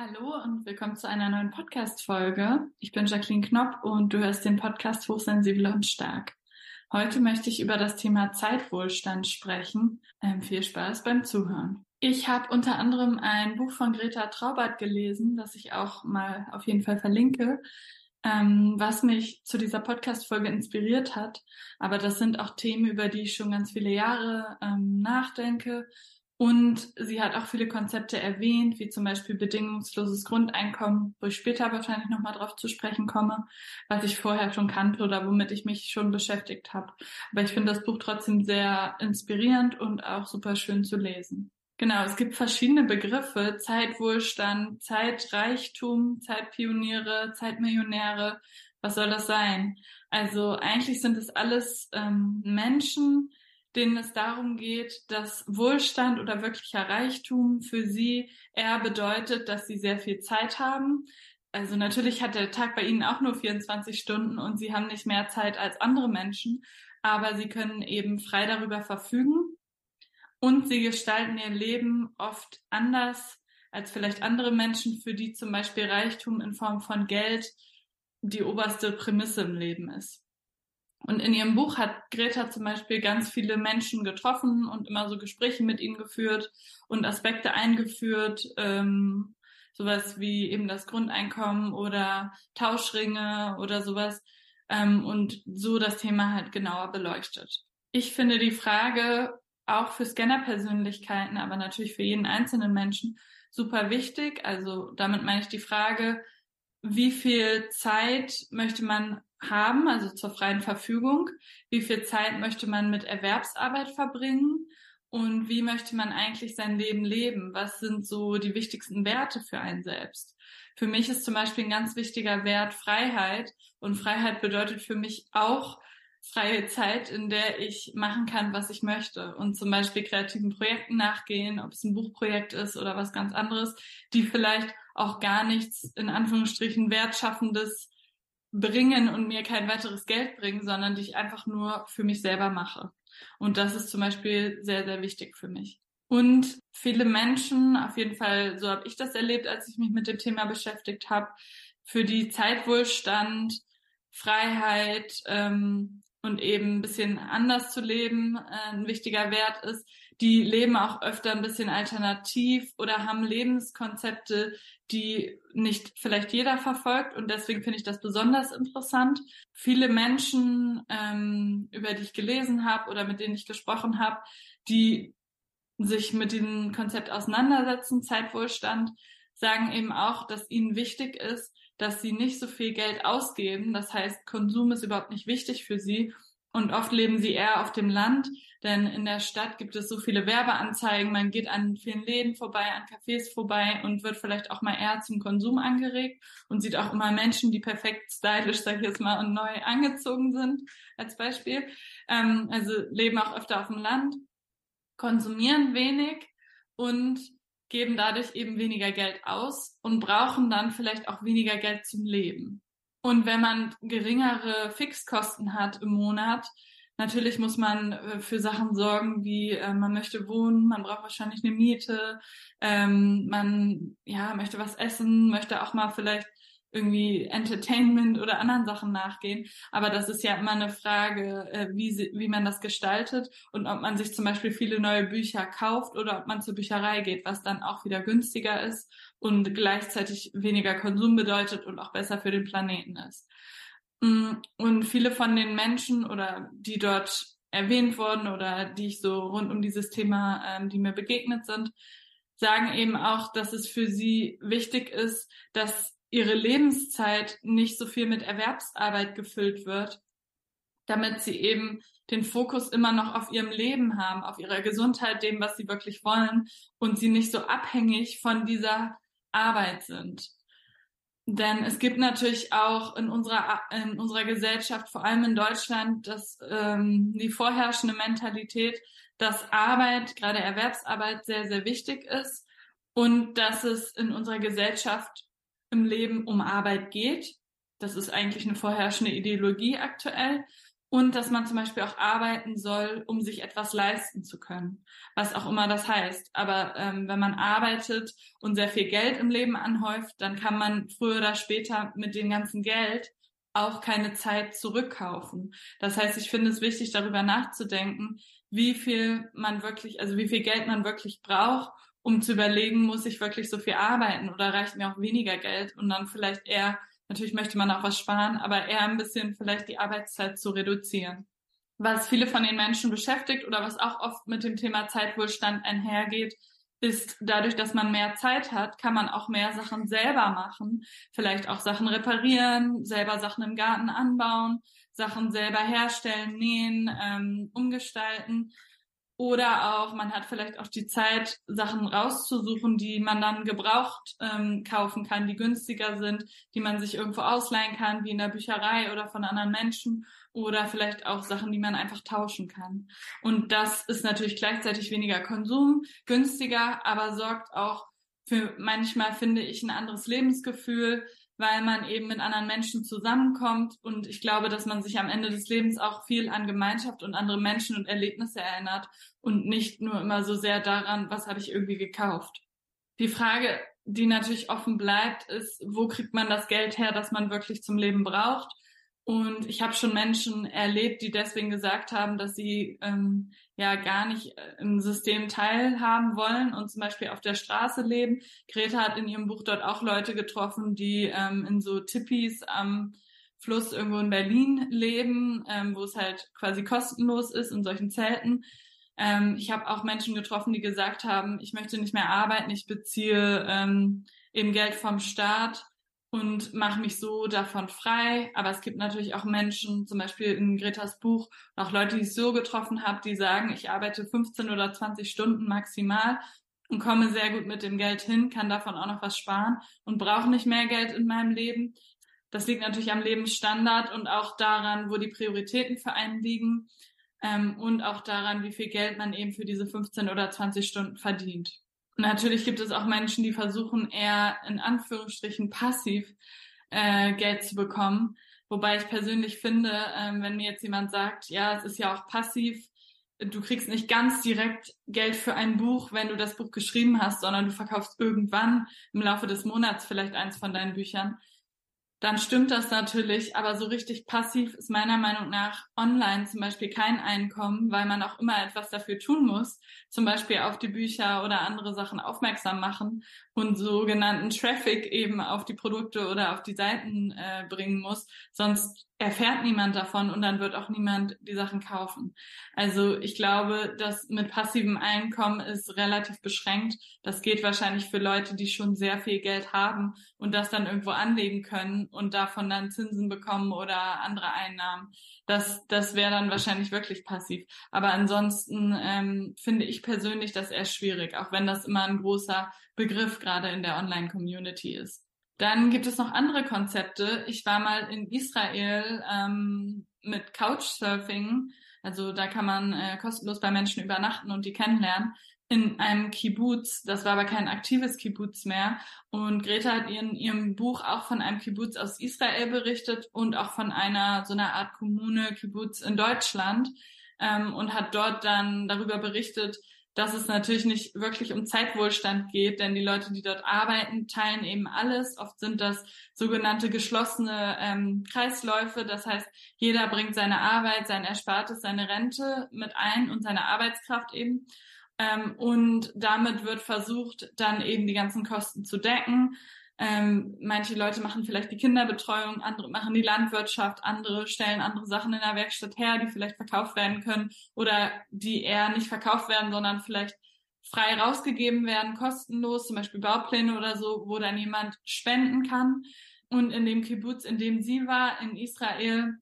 Hallo und willkommen zu einer neuen Podcast-Folge. Ich bin Jacqueline Knopp und du hörst den Podcast Hochsensibel und Stark. Heute möchte ich über das Thema Zeitwohlstand sprechen. Ähm, viel Spaß beim Zuhören. Ich habe unter anderem ein Buch von Greta Traubert gelesen, das ich auch mal auf jeden Fall verlinke, ähm, was mich zu dieser Podcast-Folge inspiriert hat. Aber das sind auch Themen, über die ich schon ganz viele Jahre ähm, nachdenke und sie hat auch viele Konzepte erwähnt, wie zum Beispiel bedingungsloses Grundeinkommen, wo ich später wahrscheinlich nochmal drauf zu sprechen komme, was ich vorher schon kannte oder womit ich mich schon beschäftigt habe. Aber ich finde das Buch trotzdem sehr inspirierend und auch super schön zu lesen. Genau, es gibt verschiedene Begriffe, Zeitwohlstand, Zeitreichtum, Zeitpioniere, Zeitmillionäre. Was soll das sein? Also eigentlich sind es alles ähm, Menschen, denen es darum geht, dass Wohlstand oder wirklicher Reichtum für sie eher bedeutet, dass sie sehr viel Zeit haben. Also natürlich hat der Tag bei ihnen auch nur 24 Stunden und sie haben nicht mehr Zeit als andere Menschen, aber sie können eben frei darüber verfügen und sie gestalten ihr Leben oft anders als vielleicht andere Menschen, für die zum Beispiel Reichtum in Form von Geld die oberste Prämisse im Leben ist. Und in ihrem Buch hat Greta zum Beispiel ganz viele Menschen getroffen und immer so Gespräche mit ihnen geführt und Aspekte eingeführt, ähm, sowas wie eben das Grundeinkommen oder Tauschringe oder sowas ähm, und so das Thema halt genauer beleuchtet. Ich finde die Frage auch für Scanner-Persönlichkeiten, aber natürlich für jeden einzelnen Menschen super wichtig. Also damit meine ich die Frage, wie viel Zeit möchte man haben, also zur freien Verfügung? Wie viel Zeit möchte man mit Erwerbsarbeit verbringen? Und wie möchte man eigentlich sein Leben leben? Was sind so die wichtigsten Werte für einen selbst? Für mich ist zum Beispiel ein ganz wichtiger Wert Freiheit. Und Freiheit bedeutet für mich auch freie Zeit, in der ich machen kann, was ich möchte. Und zum Beispiel kreativen Projekten nachgehen, ob es ein Buchprojekt ist oder was ganz anderes, die vielleicht auch gar nichts in Anführungsstrichen wertschaffendes bringen und mir kein weiteres Geld bringen, sondern die ich einfach nur für mich selber mache. Und das ist zum Beispiel sehr, sehr wichtig für mich. Und viele Menschen, auf jeden Fall, so habe ich das erlebt, als ich mich mit dem Thema beschäftigt habe, für die Zeitwohlstand, Freiheit ähm, und eben ein bisschen anders zu leben äh, ein wichtiger Wert ist, die leben auch öfter ein bisschen alternativ oder haben Lebenskonzepte, die nicht vielleicht jeder verfolgt. Und deswegen finde ich das besonders interessant. Viele Menschen, ähm, über die ich gelesen habe oder mit denen ich gesprochen habe, die sich mit diesem Konzept auseinandersetzen, Zeitwohlstand, sagen eben auch, dass ihnen wichtig ist, dass sie nicht so viel Geld ausgeben. Das heißt, Konsum ist überhaupt nicht wichtig für sie. Und oft leben sie eher auf dem Land, denn in der Stadt gibt es so viele Werbeanzeigen, man geht an vielen Läden vorbei, an Cafés vorbei und wird vielleicht auch mal eher zum Konsum angeregt und sieht auch immer Menschen, die perfekt stylisch, sag ich jetzt mal, und neu angezogen sind, als Beispiel. Ähm, also leben auch öfter auf dem Land, konsumieren wenig und geben dadurch eben weniger Geld aus und brauchen dann vielleicht auch weniger Geld zum Leben. Und wenn man geringere Fixkosten hat im Monat, natürlich muss man äh, für Sachen sorgen, wie äh, man möchte wohnen, man braucht wahrscheinlich eine Miete, ähm, man ja möchte was essen, möchte auch mal vielleicht irgendwie Entertainment oder anderen Sachen nachgehen. Aber das ist ja immer eine Frage, äh, wie, sie, wie man das gestaltet und ob man sich zum Beispiel viele neue Bücher kauft oder ob man zur Bücherei geht, was dann auch wieder günstiger ist und gleichzeitig weniger Konsum bedeutet und auch besser für den Planeten ist. Mm, und viele von den Menschen oder die dort erwähnt wurden oder die ich so rund um dieses Thema, ähm, die mir begegnet sind, sagen eben auch, dass es für sie wichtig ist, dass ihre Lebenszeit nicht so viel mit Erwerbsarbeit gefüllt wird, damit sie eben den Fokus immer noch auf ihrem Leben haben, auf ihrer Gesundheit, dem, was sie wirklich wollen und sie nicht so abhängig von dieser Arbeit sind. Denn es gibt natürlich auch in unserer, in unserer Gesellschaft, vor allem in Deutschland, das, ähm, die vorherrschende Mentalität, dass Arbeit, gerade Erwerbsarbeit, sehr, sehr wichtig ist und dass es in unserer Gesellschaft im Leben um Arbeit geht. Das ist eigentlich eine vorherrschende Ideologie aktuell. und dass man zum Beispiel auch arbeiten soll, um sich etwas leisten zu können, was auch immer das heißt. Aber ähm, wenn man arbeitet und sehr viel Geld im Leben anhäuft, dann kann man früher oder später mit dem ganzen Geld auch keine Zeit zurückkaufen. Das heißt, ich finde es wichtig, darüber nachzudenken, wie viel man wirklich, also wie viel Geld man wirklich braucht, um zu überlegen, muss ich wirklich so viel arbeiten oder reicht mir auch weniger Geld und dann vielleicht eher Natürlich möchte man auch was sparen, aber eher ein bisschen vielleicht die Arbeitszeit zu reduzieren. Was viele von den Menschen beschäftigt oder was auch oft mit dem Thema Zeitwohlstand einhergeht, ist dadurch, dass man mehr Zeit hat, kann man auch mehr Sachen selber machen. Vielleicht auch Sachen reparieren, selber Sachen im Garten anbauen, Sachen selber herstellen, nähen, ähm, umgestalten. Oder auch, man hat vielleicht auch die Zeit, Sachen rauszusuchen, die man dann gebraucht ähm, kaufen kann, die günstiger sind, die man sich irgendwo ausleihen kann, wie in der Bücherei oder von anderen Menschen. Oder vielleicht auch Sachen, die man einfach tauschen kann. Und das ist natürlich gleichzeitig weniger Konsum, günstiger, aber sorgt auch für manchmal, finde ich, ein anderes Lebensgefühl, weil man eben mit anderen Menschen zusammenkommt. Und ich glaube, dass man sich am Ende des Lebens auch viel an Gemeinschaft und andere Menschen und Erlebnisse erinnert und nicht nur immer so sehr daran, was habe ich irgendwie gekauft. Die Frage, die natürlich offen bleibt, ist, wo kriegt man das Geld her, das man wirklich zum Leben braucht? Und ich habe schon Menschen erlebt, die deswegen gesagt haben, dass sie ähm, ja gar nicht äh, im System teilhaben wollen und zum Beispiel auf der Straße leben. Greta hat in ihrem Buch dort auch Leute getroffen, die ähm, in so Tippis am Fluss irgendwo in Berlin leben, ähm, wo es halt quasi kostenlos ist, in solchen Zelten. Ähm, ich habe auch Menschen getroffen, die gesagt haben, ich möchte nicht mehr arbeiten, ich beziehe ähm, eben Geld vom Staat und mache mich so davon frei. Aber es gibt natürlich auch Menschen, zum Beispiel in Gretas Buch, auch Leute, die ich so getroffen habe, die sagen, ich arbeite 15 oder 20 Stunden maximal und komme sehr gut mit dem Geld hin, kann davon auch noch was sparen und brauche nicht mehr Geld in meinem Leben. Das liegt natürlich am Lebensstandard und auch daran, wo die Prioritäten für einen liegen ähm, und auch daran, wie viel Geld man eben für diese 15 oder 20 Stunden verdient. Natürlich gibt es auch Menschen, die versuchen eher in Anführungsstrichen passiv äh, Geld zu bekommen. Wobei ich persönlich finde, ähm, wenn mir jetzt jemand sagt, ja, es ist ja auch passiv, du kriegst nicht ganz direkt Geld für ein Buch, wenn du das Buch geschrieben hast, sondern du verkaufst irgendwann im Laufe des Monats vielleicht eins von deinen Büchern, dann stimmt das natürlich, aber so richtig passiv ist meiner Meinung nach online zum Beispiel kein Einkommen, weil man auch immer etwas dafür tun muss, zum Beispiel auf die Bücher oder andere Sachen aufmerksam machen und sogenannten Traffic eben auf die Produkte oder auf die Seiten äh, bringen muss. Sonst erfährt niemand davon und dann wird auch niemand die Sachen kaufen. Also ich glaube, das mit passivem Einkommen ist relativ beschränkt. Das geht wahrscheinlich für Leute, die schon sehr viel Geld haben und das dann irgendwo anlegen können und davon dann Zinsen bekommen oder andere Einnahmen. Das, das wäre dann wahrscheinlich wirklich passiv. Aber ansonsten ähm, finde ich persönlich das eher schwierig, auch wenn das immer ein großer Begriff gerade in der Online-Community ist. Dann gibt es noch andere Konzepte. Ich war mal in Israel ähm, mit Couchsurfing. Also da kann man äh, kostenlos bei Menschen übernachten und die kennenlernen in einem Kibbutz. Das war aber kein aktives Kibbutz mehr. Und Greta hat in ihrem Buch auch von einem Kibbutz aus Israel berichtet und auch von einer so einer Art Kommune Kibbutz in Deutschland ähm, und hat dort dann darüber berichtet, dass es natürlich nicht wirklich um Zeitwohlstand geht, denn die Leute, die dort arbeiten, teilen eben alles. Oft sind das sogenannte geschlossene ähm, Kreisläufe. Das heißt, jeder bringt seine Arbeit, sein Erspartes, seine Rente mit ein und seine Arbeitskraft eben. Ähm, und damit wird versucht, dann eben die ganzen Kosten zu decken. Ähm, manche Leute machen vielleicht die Kinderbetreuung, andere machen die Landwirtschaft, andere stellen andere Sachen in der Werkstatt her, die vielleicht verkauft werden können oder die eher nicht verkauft werden, sondern vielleicht frei rausgegeben werden, kostenlos, zum Beispiel Baupläne oder so, wo dann jemand spenden kann. Und in dem Kibbutz, in dem sie war, in Israel,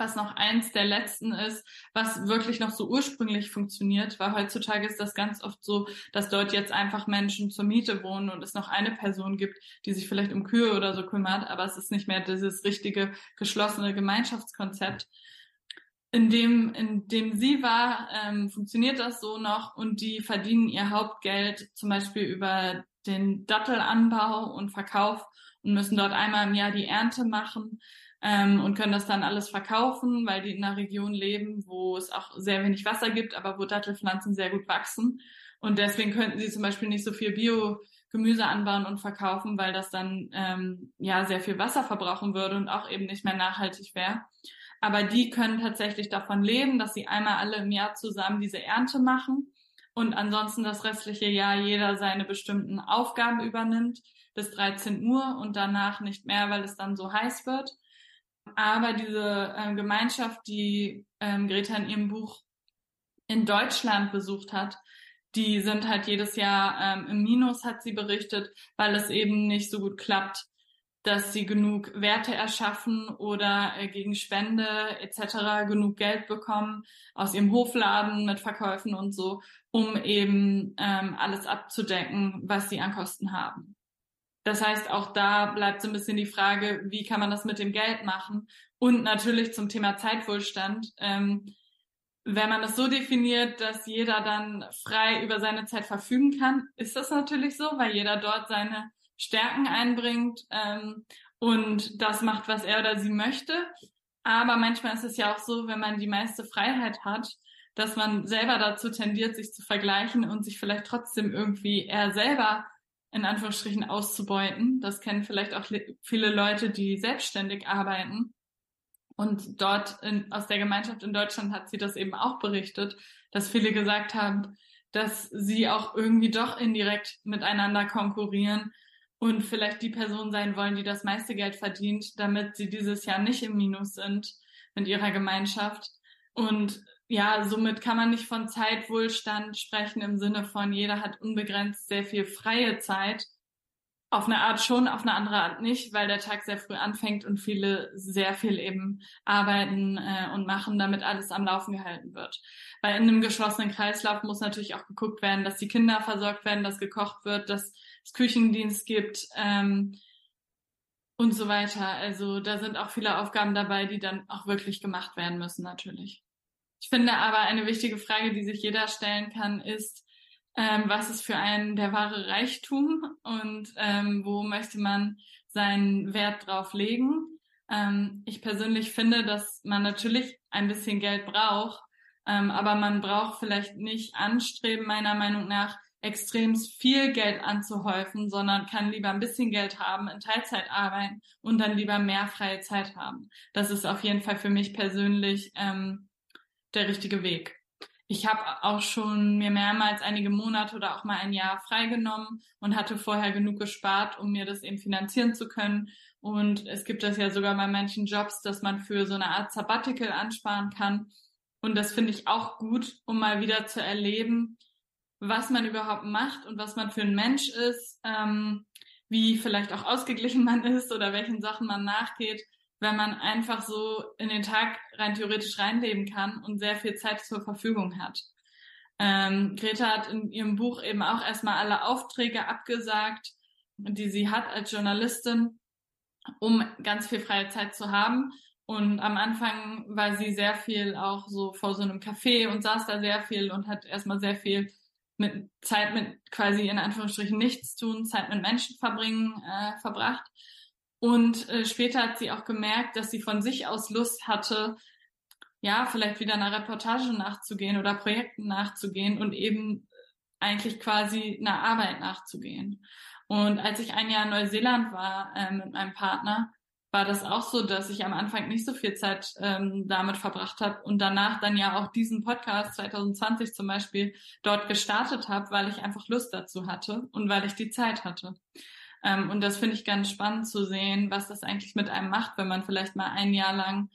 was noch eins der letzten ist, was wirklich noch so ursprünglich funktioniert, weil heutzutage ist das ganz oft so, dass dort jetzt einfach Menschen zur Miete wohnen und es noch eine Person gibt, die sich vielleicht um Kühe oder so kümmert, aber es ist nicht mehr dieses richtige geschlossene Gemeinschaftskonzept. In dem, in dem sie war, ähm, funktioniert das so noch und die verdienen ihr Hauptgeld zum Beispiel über den Dattelanbau und Verkauf und müssen dort einmal im Jahr die Ernte machen ähm, und können das dann alles verkaufen, weil die in einer Region leben, wo es auch sehr wenig Wasser gibt, aber wo Dattelpflanzen sehr gut wachsen. Und deswegen könnten sie zum Beispiel nicht so viel Bio-Gemüse anbauen und verkaufen, weil das dann ähm, ja sehr viel Wasser verbrauchen würde und auch eben nicht mehr nachhaltig wäre. Aber die können tatsächlich davon leben, dass sie einmal alle im Jahr zusammen diese Ernte machen und ansonsten das restliche Jahr jeder seine bestimmten Aufgaben übernimmt bis 13 Uhr und danach nicht mehr, weil es dann so heiß wird. Aber diese äh, Gemeinschaft, die ähm, Greta in ihrem Buch in Deutschland besucht hat, die sind halt jedes Jahr ähm, im Minus, hat sie berichtet, weil es eben nicht so gut klappt, dass sie genug Werte erschaffen oder äh, gegen Spende etc. genug Geld bekommen aus ihrem Hofladen mit Verkäufen und so, um eben ähm, alles abzudecken, was sie an Kosten haben. Das heißt, auch da bleibt so ein bisschen die Frage, wie kann man das mit dem Geld machen? Und natürlich zum Thema Zeitwohlstand. Ähm, wenn man das so definiert, dass jeder dann frei über seine Zeit verfügen kann, ist das natürlich so, weil jeder dort seine Stärken einbringt ähm, und das macht, was er oder sie möchte. Aber manchmal ist es ja auch so, wenn man die meiste Freiheit hat, dass man selber dazu tendiert, sich zu vergleichen und sich vielleicht trotzdem irgendwie eher selber in Anführungsstrichen auszubeuten. Das kennen vielleicht auch viele Leute, die selbstständig arbeiten. Und dort in, aus der Gemeinschaft in Deutschland hat sie das eben auch berichtet, dass viele gesagt haben, dass sie auch irgendwie doch indirekt miteinander konkurrieren und vielleicht die Person sein wollen, die das meiste Geld verdient, damit sie dieses Jahr nicht im Minus sind mit ihrer Gemeinschaft. Und ja, somit kann man nicht von Zeitwohlstand sprechen im Sinne von jeder hat unbegrenzt sehr viel freie Zeit. Auf eine Art schon, auf eine andere Art nicht, weil der Tag sehr früh anfängt und viele sehr viel eben arbeiten äh, und machen, damit alles am Laufen gehalten wird. Weil in einem geschlossenen Kreislauf muss natürlich auch geguckt werden, dass die Kinder versorgt werden, dass gekocht wird, dass es Küchendienst gibt ähm, und so weiter. Also da sind auch viele Aufgaben dabei, die dann auch wirklich gemacht werden müssen natürlich. Ich finde aber eine wichtige Frage, die sich jeder stellen kann, ist, ähm, was ist für einen der wahre Reichtum und ähm, wo möchte man seinen Wert drauf legen? Ähm, ich persönlich finde, dass man natürlich ein bisschen Geld braucht, ähm, aber man braucht vielleicht nicht anstreben, meiner Meinung nach, extrem viel Geld anzuhäufen, sondern kann lieber ein bisschen Geld haben, in Teilzeit arbeiten und dann lieber mehr freie Zeit haben. Das ist auf jeden Fall für mich persönlich ähm, der richtige Weg. Ich habe auch schon mir mehrmals einige Monate oder auch mal ein Jahr freigenommen und hatte vorher genug gespart, um mir das eben finanzieren zu können. Und es gibt das ja sogar bei manchen Jobs, dass man für so eine Art Sabbatical ansparen kann. Und das finde ich auch gut, um mal wieder zu erleben, was man überhaupt macht und was man für ein Mensch ist, ähm, wie vielleicht auch ausgeglichen man ist oder welchen Sachen man nachgeht wenn man einfach so in den Tag rein theoretisch reinleben kann und sehr viel Zeit zur Verfügung hat. Ähm, Greta hat in ihrem Buch eben auch erstmal alle Aufträge abgesagt, die sie hat als Journalistin, um ganz viel freie Zeit zu haben. Und am Anfang war sie sehr viel auch so vor so einem Café und saß da sehr viel und hat erstmal sehr viel mit Zeit mit quasi in Anführungsstrichen nichts tun, Zeit mit Menschen verbringen, äh, verbracht. Und äh, später hat sie auch gemerkt, dass sie von sich aus Lust hatte, ja, vielleicht wieder einer Reportage nachzugehen oder Projekten nachzugehen und eben eigentlich quasi einer Arbeit nachzugehen. Und als ich ein Jahr in Neuseeland war äh, mit meinem Partner, war das auch so, dass ich am Anfang nicht so viel Zeit ähm, damit verbracht habe und danach dann ja auch diesen Podcast 2020 zum Beispiel dort gestartet habe, weil ich einfach Lust dazu hatte und weil ich die Zeit hatte. Ähm, und das finde ich ganz spannend zu sehen, was das eigentlich mit einem macht, wenn man vielleicht mal ein Jahr lang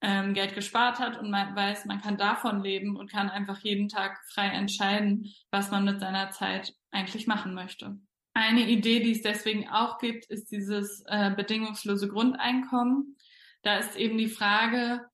ähm, Geld gespart hat und man weiß, man kann davon leben und kann einfach jeden Tag frei entscheiden, was man mit seiner Zeit eigentlich machen möchte. Eine Idee, die es deswegen auch gibt, ist dieses äh, bedingungslose Grundeinkommen. Da ist eben die Frage,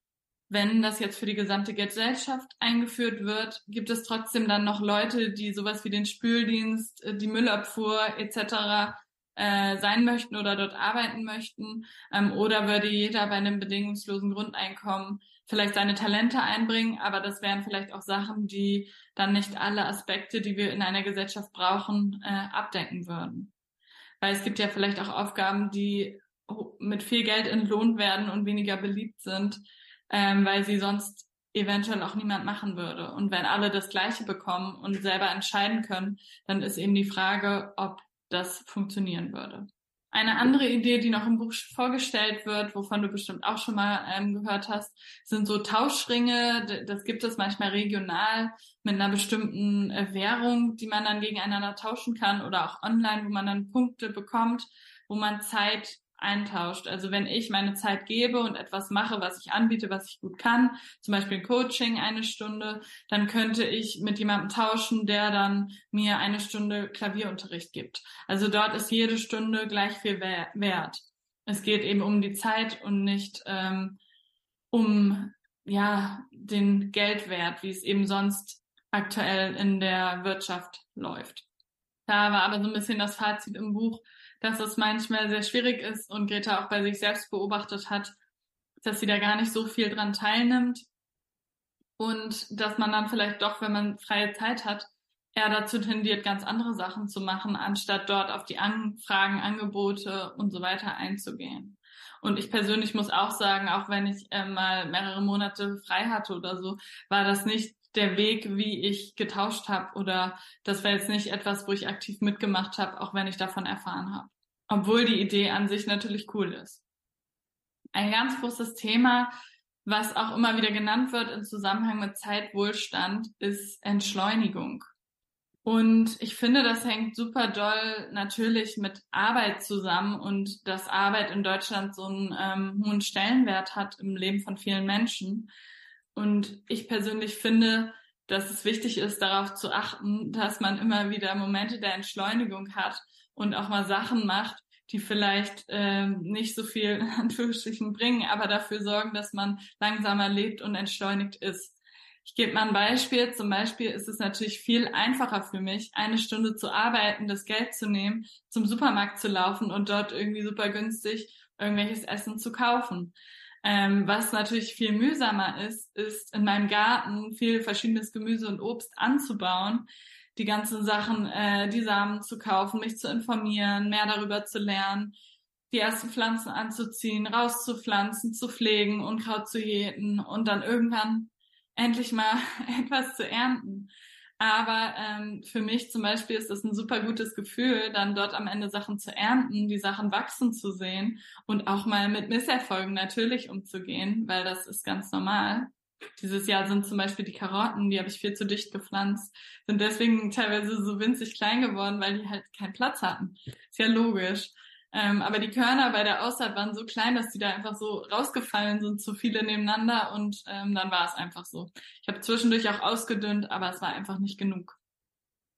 wenn das jetzt für die gesamte Gesellschaft eingeführt wird, gibt es trotzdem dann noch Leute, die sowas wie den Spüldienst, äh, die Müllabfuhr etc äh, sein möchten oder dort arbeiten möchten? Ähm, oder würde jeder bei einem bedingungslosen Grundeinkommen vielleicht seine Talente einbringen, aber das wären vielleicht auch Sachen, die dann nicht alle Aspekte, die wir in einer Gesellschaft brauchen, äh, abdecken würden. Weil es gibt ja vielleicht auch Aufgaben, die mit viel Geld entlohnt werden und weniger beliebt sind, ähm, weil sie sonst eventuell auch niemand machen würde. Und wenn alle das Gleiche bekommen und selber entscheiden können, dann ist eben die Frage, ob das funktionieren würde. Eine andere Idee, die noch im Buch vorgestellt wird, wovon du bestimmt auch schon mal ähm, gehört hast, sind so Tauschringe. Das gibt es manchmal regional mit einer bestimmten äh, Währung, die man dann gegeneinander tauschen kann oder auch online, wo man dann Punkte bekommt, wo man Zeit eintauscht. Also wenn ich meine Zeit gebe und etwas mache, was ich anbiete, was ich gut kann, zum Beispiel ein Coaching eine Stunde, dann könnte ich mit jemandem tauschen, der dann mir eine Stunde Klavierunterricht gibt. Also dort ist jede Stunde gleich viel wert. Es geht eben um die Zeit und nicht ähm, um ja den Geldwert, wie es eben sonst aktuell in der Wirtschaft läuft. Da war aber so ein bisschen das Fazit im Buch, dass es manchmal sehr schwierig ist und Greta auch bei sich selbst beobachtet hat, dass sie da gar nicht so viel dran teilnimmt und dass man dann vielleicht doch, wenn man freie Zeit hat, eher dazu tendiert, ganz andere Sachen zu machen, anstatt dort auf die Anfragen, Angebote und so weiter einzugehen. Und ich persönlich muss auch sagen, auch wenn ich äh, mal mehrere Monate frei hatte oder so, war das nicht der Weg, wie ich getauscht habe oder das war jetzt nicht etwas, wo ich aktiv mitgemacht habe, auch wenn ich davon erfahren habe. Obwohl die Idee an sich natürlich cool ist. Ein ganz großes Thema, was auch immer wieder genannt wird im Zusammenhang mit Zeitwohlstand, ist Entschleunigung. Und ich finde, das hängt super doll natürlich mit Arbeit zusammen und dass Arbeit in Deutschland so einen ähm, hohen Stellenwert hat im Leben von vielen Menschen. Und ich persönlich finde, dass es wichtig ist, darauf zu achten, dass man immer wieder Momente der Entschleunigung hat und auch mal Sachen macht, die vielleicht äh, nicht so viel in Anführungsstrichen bringen, aber dafür sorgen, dass man langsamer lebt und entschleunigt ist. Ich gebe mal ein Beispiel. Zum Beispiel ist es natürlich viel einfacher für mich, eine Stunde zu arbeiten, das Geld zu nehmen, zum Supermarkt zu laufen und dort irgendwie super günstig irgendwelches Essen zu kaufen. Ähm, was natürlich viel mühsamer ist, ist in meinem Garten viel verschiedenes Gemüse und Obst anzubauen, die ganzen Sachen, äh, die Samen zu kaufen, mich zu informieren, mehr darüber zu lernen, die ersten Pflanzen anzuziehen, rauszupflanzen, zu pflegen, Unkraut zu jäten und dann irgendwann endlich mal etwas zu ernten. Aber ähm, für mich zum Beispiel ist es ein super gutes Gefühl, dann dort am Ende Sachen zu ernten, die Sachen wachsen zu sehen und auch mal mit Misserfolgen natürlich umzugehen, weil das ist ganz normal. Dieses Jahr sind zum Beispiel die Karotten, die habe ich viel zu dicht gepflanzt, sind deswegen teilweise so winzig klein geworden, weil die halt keinen Platz hatten. Ist ja logisch. Ähm, aber die Körner bei der Aussaat waren so klein, dass die da einfach so rausgefallen sind, zu viele nebeneinander und ähm, dann war es einfach so. Ich habe zwischendurch auch ausgedünnt, aber es war einfach nicht genug.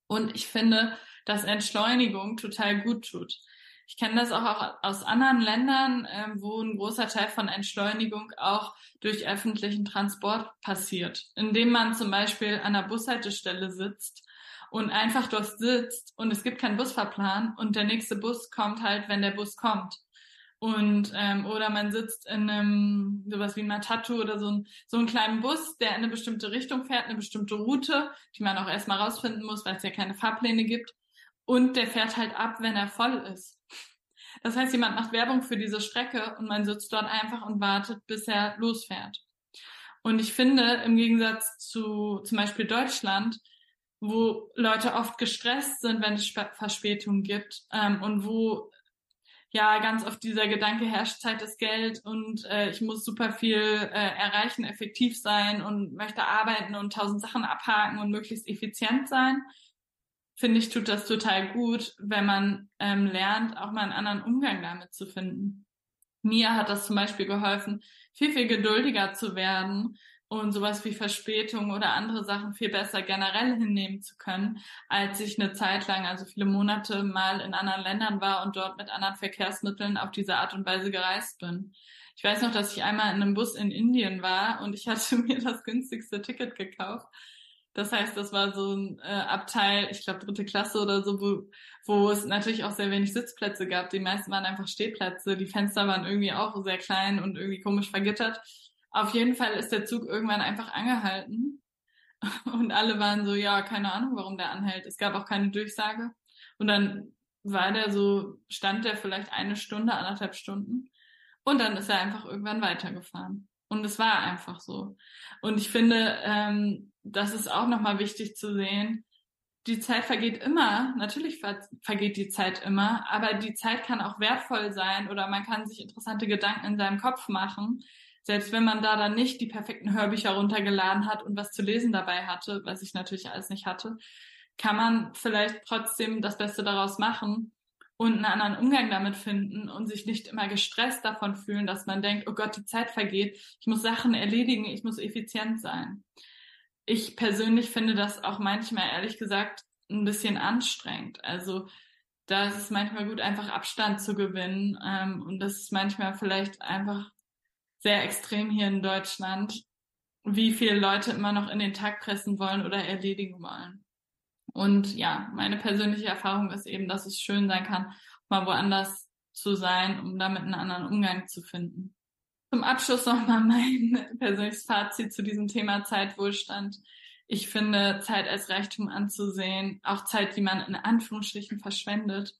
Und ich finde, dass Entschleunigung total gut tut. Ich kenne das auch aus anderen Ländern, ähm, wo ein großer Teil von Entschleunigung auch durch öffentlichen Transport passiert, indem man zum Beispiel an der Bushaltestelle sitzt und einfach dort sitzt und es gibt keinen Busfahrplan und der nächste Bus kommt halt, wenn der Bus kommt. Und ähm, oder man sitzt in einem sowas wie Matatu oder so, ein, so einen kleinen Bus, der in eine bestimmte Richtung fährt, eine bestimmte Route, die man auch erstmal rausfinden muss, weil es ja keine Fahrpläne gibt. Und der fährt halt ab, wenn er voll ist. Das heißt, jemand macht Werbung für diese Strecke und man sitzt dort einfach und wartet, bis er losfährt. Und ich finde, im Gegensatz zu zum Beispiel Deutschland, wo Leute oft gestresst sind, wenn es Verspätungen gibt ähm, und wo ja ganz oft dieser Gedanke herrscht, Zeit ist Geld und äh, ich muss super viel äh, erreichen, effektiv sein und möchte arbeiten und tausend Sachen abhaken und möglichst effizient sein. Finde ich, tut das total gut, wenn man ähm, lernt, auch mal einen anderen Umgang damit zu finden. Mir hat das zum Beispiel geholfen, viel, viel geduldiger zu werden und sowas wie Verspätung oder andere Sachen viel besser generell hinnehmen zu können, als ich eine Zeit lang, also viele Monate mal in anderen Ländern war und dort mit anderen Verkehrsmitteln auf diese Art und Weise gereist bin. Ich weiß noch, dass ich einmal in einem Bus in Indien war und ich hatte mir das günstigste Ticket gekauft. Das heißt, das war so ein äh, Abteil, ich glaube dritte Klasse oder so, wo, wo es natürlich auch sehr wenig Sitzplätze gab. Die meisten waren einfach Stehplätze. Die Fenster waren irgendwie auch sehr klein und irgendwie komisch vergittert. Auf jeden Fall ist der Zug irgendwann einfach angehalten. Und alle waren so, ja, keine Ahnung, warum der anhält. Es gab auch keine Durchsage. Und dann war der so, stand der vielleicht eine Stunde, anderthalb Stunden. Und dann ist er einfach irgendwann weitergefahren. Und es war einfach so. Und ich finde, ähm, das ist auch nochmal wichtig zu sehen. Die Zeit vergeht immer. Natürlich ver vergeht die Zeit immer. Aber die Zeit kann auch wertvoll sein oder man kann sich interessante Gedanken in seinem Kopf machen. Selbst wenn man da dann nicht die perfekten Hörbücher runtergeladen hat und was zu lesen dabei hatte, was ich natürlich alles nicht hatte, kann man vielleicht trotzdem das Beste daraus machen und einen anderen Umgang damit finden und sich nicht immer gestresst davon fühlen, dass man denkt, oh Gott, die Zeit vergeht, ich muss Sachen erledigen, ich muss effizient sein. Ich persönlich finde das auch manchmal, ehrlich gesagt, ein bisschen anstrengend. Also da ist es manchmal gut, einfach Abstand zu gewinnen. Ähm, und das ist manchmal vielleicht einfach sehr extrem hier in Deutschland, wie viele Leute immer noch in den Tag pressen wollen oder erledigen wollen. Und ja, meine persönliche Erfahrung ist eben, dass es schön sein kann, mal woanders zu sein, um damit einen anderen Umgang zu finden. Zum Abschluss nochmal mein persönliches Fazit zu diesem Thema Zeitwohlstand. Ich finde, Zeit als Reichtum anzusehen, auch Zeit, die man in Anführungsstrichen verschwendet,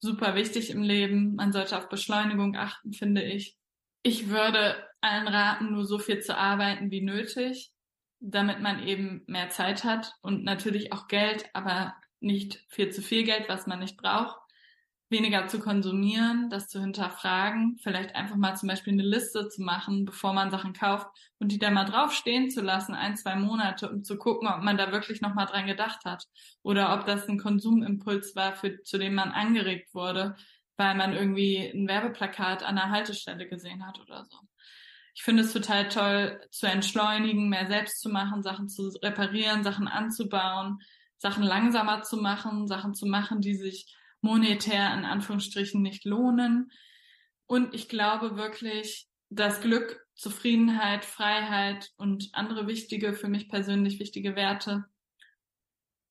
super wichtig im Leben. Man sollte auf Beschleunigung achten, finde ich. Ich würde allen raten, nur so viel zu arbeiten wie nötig damit man eben mehr Zeit hat und natürlich auch Geld, aber nicht viel zu viel Geld, was man nicht braucht. Weniger zu konsumieren, das zu hinterfragen, vielleicht einfach mal zum Beispiel eine Liste zu machen, bevor man Sachen kauft und die da mal drauf stehen zu lassen, ein, zwei Monate, um zu gucken, ob man da wirklich nochmal dran gedacht hat oder ob das ein Konsumimpuls war, für, zu dem man angeregt wurde, weil man irgendwie ein Werbeplakat an der Haltestelle gesehen hat oder so ich finde es total toll zu entschleunigen, mehr selbst zu machen, Sachen zu reparieren, Sachen anzubauen, Sachen langsamer zu machen, Sachen zu machen, die sich monetär in Anführungsstrichen nicht lohnen. Und ich glaube wirklich, dass Glück, Zufriedenheit, Freiheit und andere wichtige, für mich persönlich wichtige Werte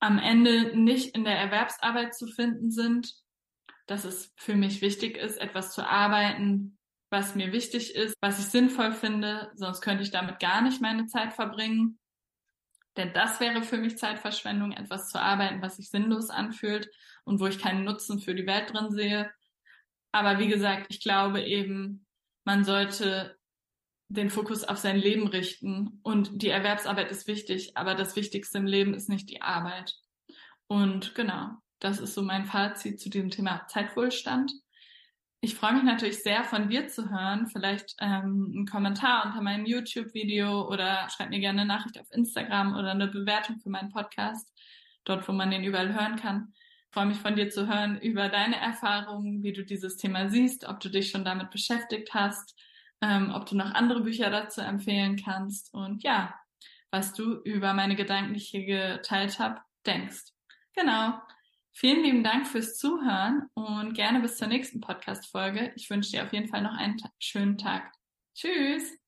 am Ende nicht in der Erwerbsarbeit zu finden sind, dass es für mich wichtig ist, etwas zu arbeiten, was mir wichtig ist, was ich sinnvoll finde, sonst könnte ich damit gar nicht meine Zeit verbringen. Denn das wäre für mich Zeitverschwendung, etwas zu arbeiten, was sich sinnlos anfühlt und wo ich keinen Nutzen für die Welt drin sehe. Aber wie gesagt, ich glaube eben, man sollte den Fokus auf sein Leben richten und die Erwerbsarbeit ist wichtig, aber das Wichtigste im Leben ist nicht die Arbeit. Und genau, das ist so mein Fazit zu diesem Thema Zeitwohlstand. Ich freue mich natürlich sehr, von dir zu hören. Vielleicht ähm, einen Kommentar unter meinem YouTube-Video oder schreib mir gerne eine Nachricht auf Instagram oder eine Bewertung für meinen Podcast, dort, wo man den überall hören kann. Ich freue mich von dir zu hören über deine Erfahrungen, wie du dieses Thema siehst, ob du dich schon damit beschäftigt hast, ähm, ob du noch andere Bücher dazu empfehlen kannst und ja, was du über meine Gedanken, die ich hier geteilt habe, denkst. Genau. Vielen lieben Dank fürs Zuhören und gerne bis zur nächsten Podcast-Folge. Ich wünsche dir auf jeden Fall noch einen schönen Tag. Tschüss!